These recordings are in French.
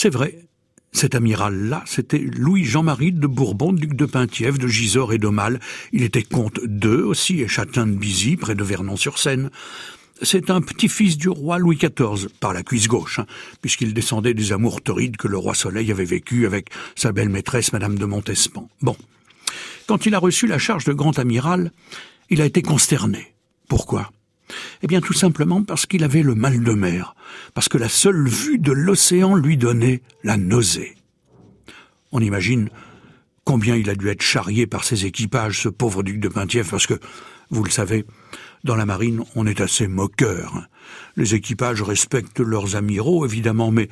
C'est vrai, cet amiral-là, c'était Louis-Jean-Marie de Bourbon, duc de Penthièvre, de Gisors et d'Aumale. Il était comte d'Eux aussi, et châtelain de Bizy, près de Vernon-sur-Seine. C'est un petit-fils du roi Louis XIV, par la cuisse gauche, hein, puisqu'il descendait des amours torrides que le roi Soleil avait vécu avec sa belle maîtresse, Madame de Montespan. Bon. Quand il a reçu la charge de grand amiral, il a été consterné. Pourquoi? Eh bien tout simplement parce qu'il avait le mal de mer, parce que la seule vue de l'océan lui donnait la nausée. On imagine combien il a dû être charrié par ses équipages, ce pauvre duc de Penthièvre, parce que, vous le savez, dans la marine, on est assez moqueur. Les équipages respectent leurs amiraux, évidemment, mais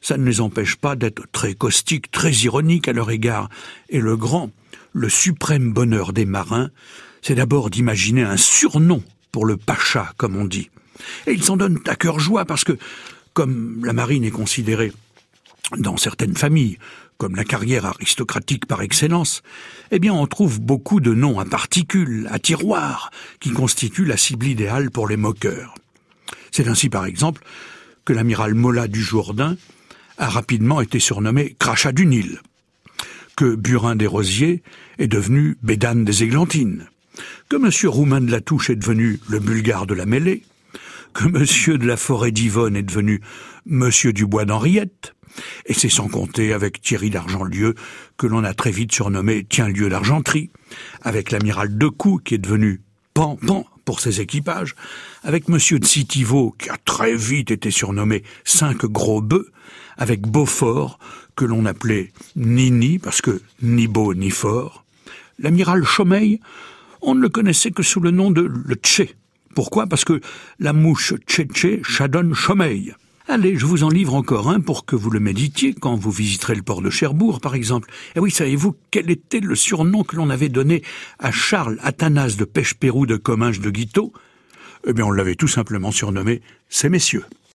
ça ne les empêche pas d'être très caustiques, très ironiques à leur égard. Et le grand, le suprême bonheur des marins, c'est d'abord d'imaginer un surnom le pacha, comme on dit. Et ils s'en donnent à cœur joie parce que, comme la marine est considérée dans certaines familles comme la carrière aristocratique par excellence, eh bien on trouve beaucoup de noms à particules, à tiroirs, qui constituent la cible idéale pour les moqueurs. C'est ainsi par exemple que l'amiral Mola du Jourdain a rapidement été surnommé Crachat du Nil, que Burin des Rosiers est devenu Bédane des Églantines, que M. Roumain de la Touche est devenu le bulgare de la mêlée, que M. de la Forêt d'Yvonne est devenu M. Dubois d'Henriette, et c'est sans compter avec Thierry d'Argentlieu, que l'on a très vite surnommé Tien-Lieu d'Argenterie, avec l'amiral Decou, qui est devenu Pan Pan pour ses équipages, avec Monsieur de Citiveau, qui a très vite été surnommé Cinq Gros Bœufs, avec Beaufort, que l'on appelait Nini, parce que ni beau ni fort, l'amiral Chomeil, on ne le connaissait que sous le nom de le Tché. Pourquoi? Parce que la mouche Tché-Tché chadonne Chomeil. Allez, je vous en livre encore un pour que vous le méditiez quand vous visiterez le port de Cherbourg, par exemple. Et oui, savez-vous quel était le surnom que l'on avait donné à Charles Athanas de Pêche-Pérou de Comminges de Guiteau? Eh bien, on l'avait tout simplement surnommé ces messieurs.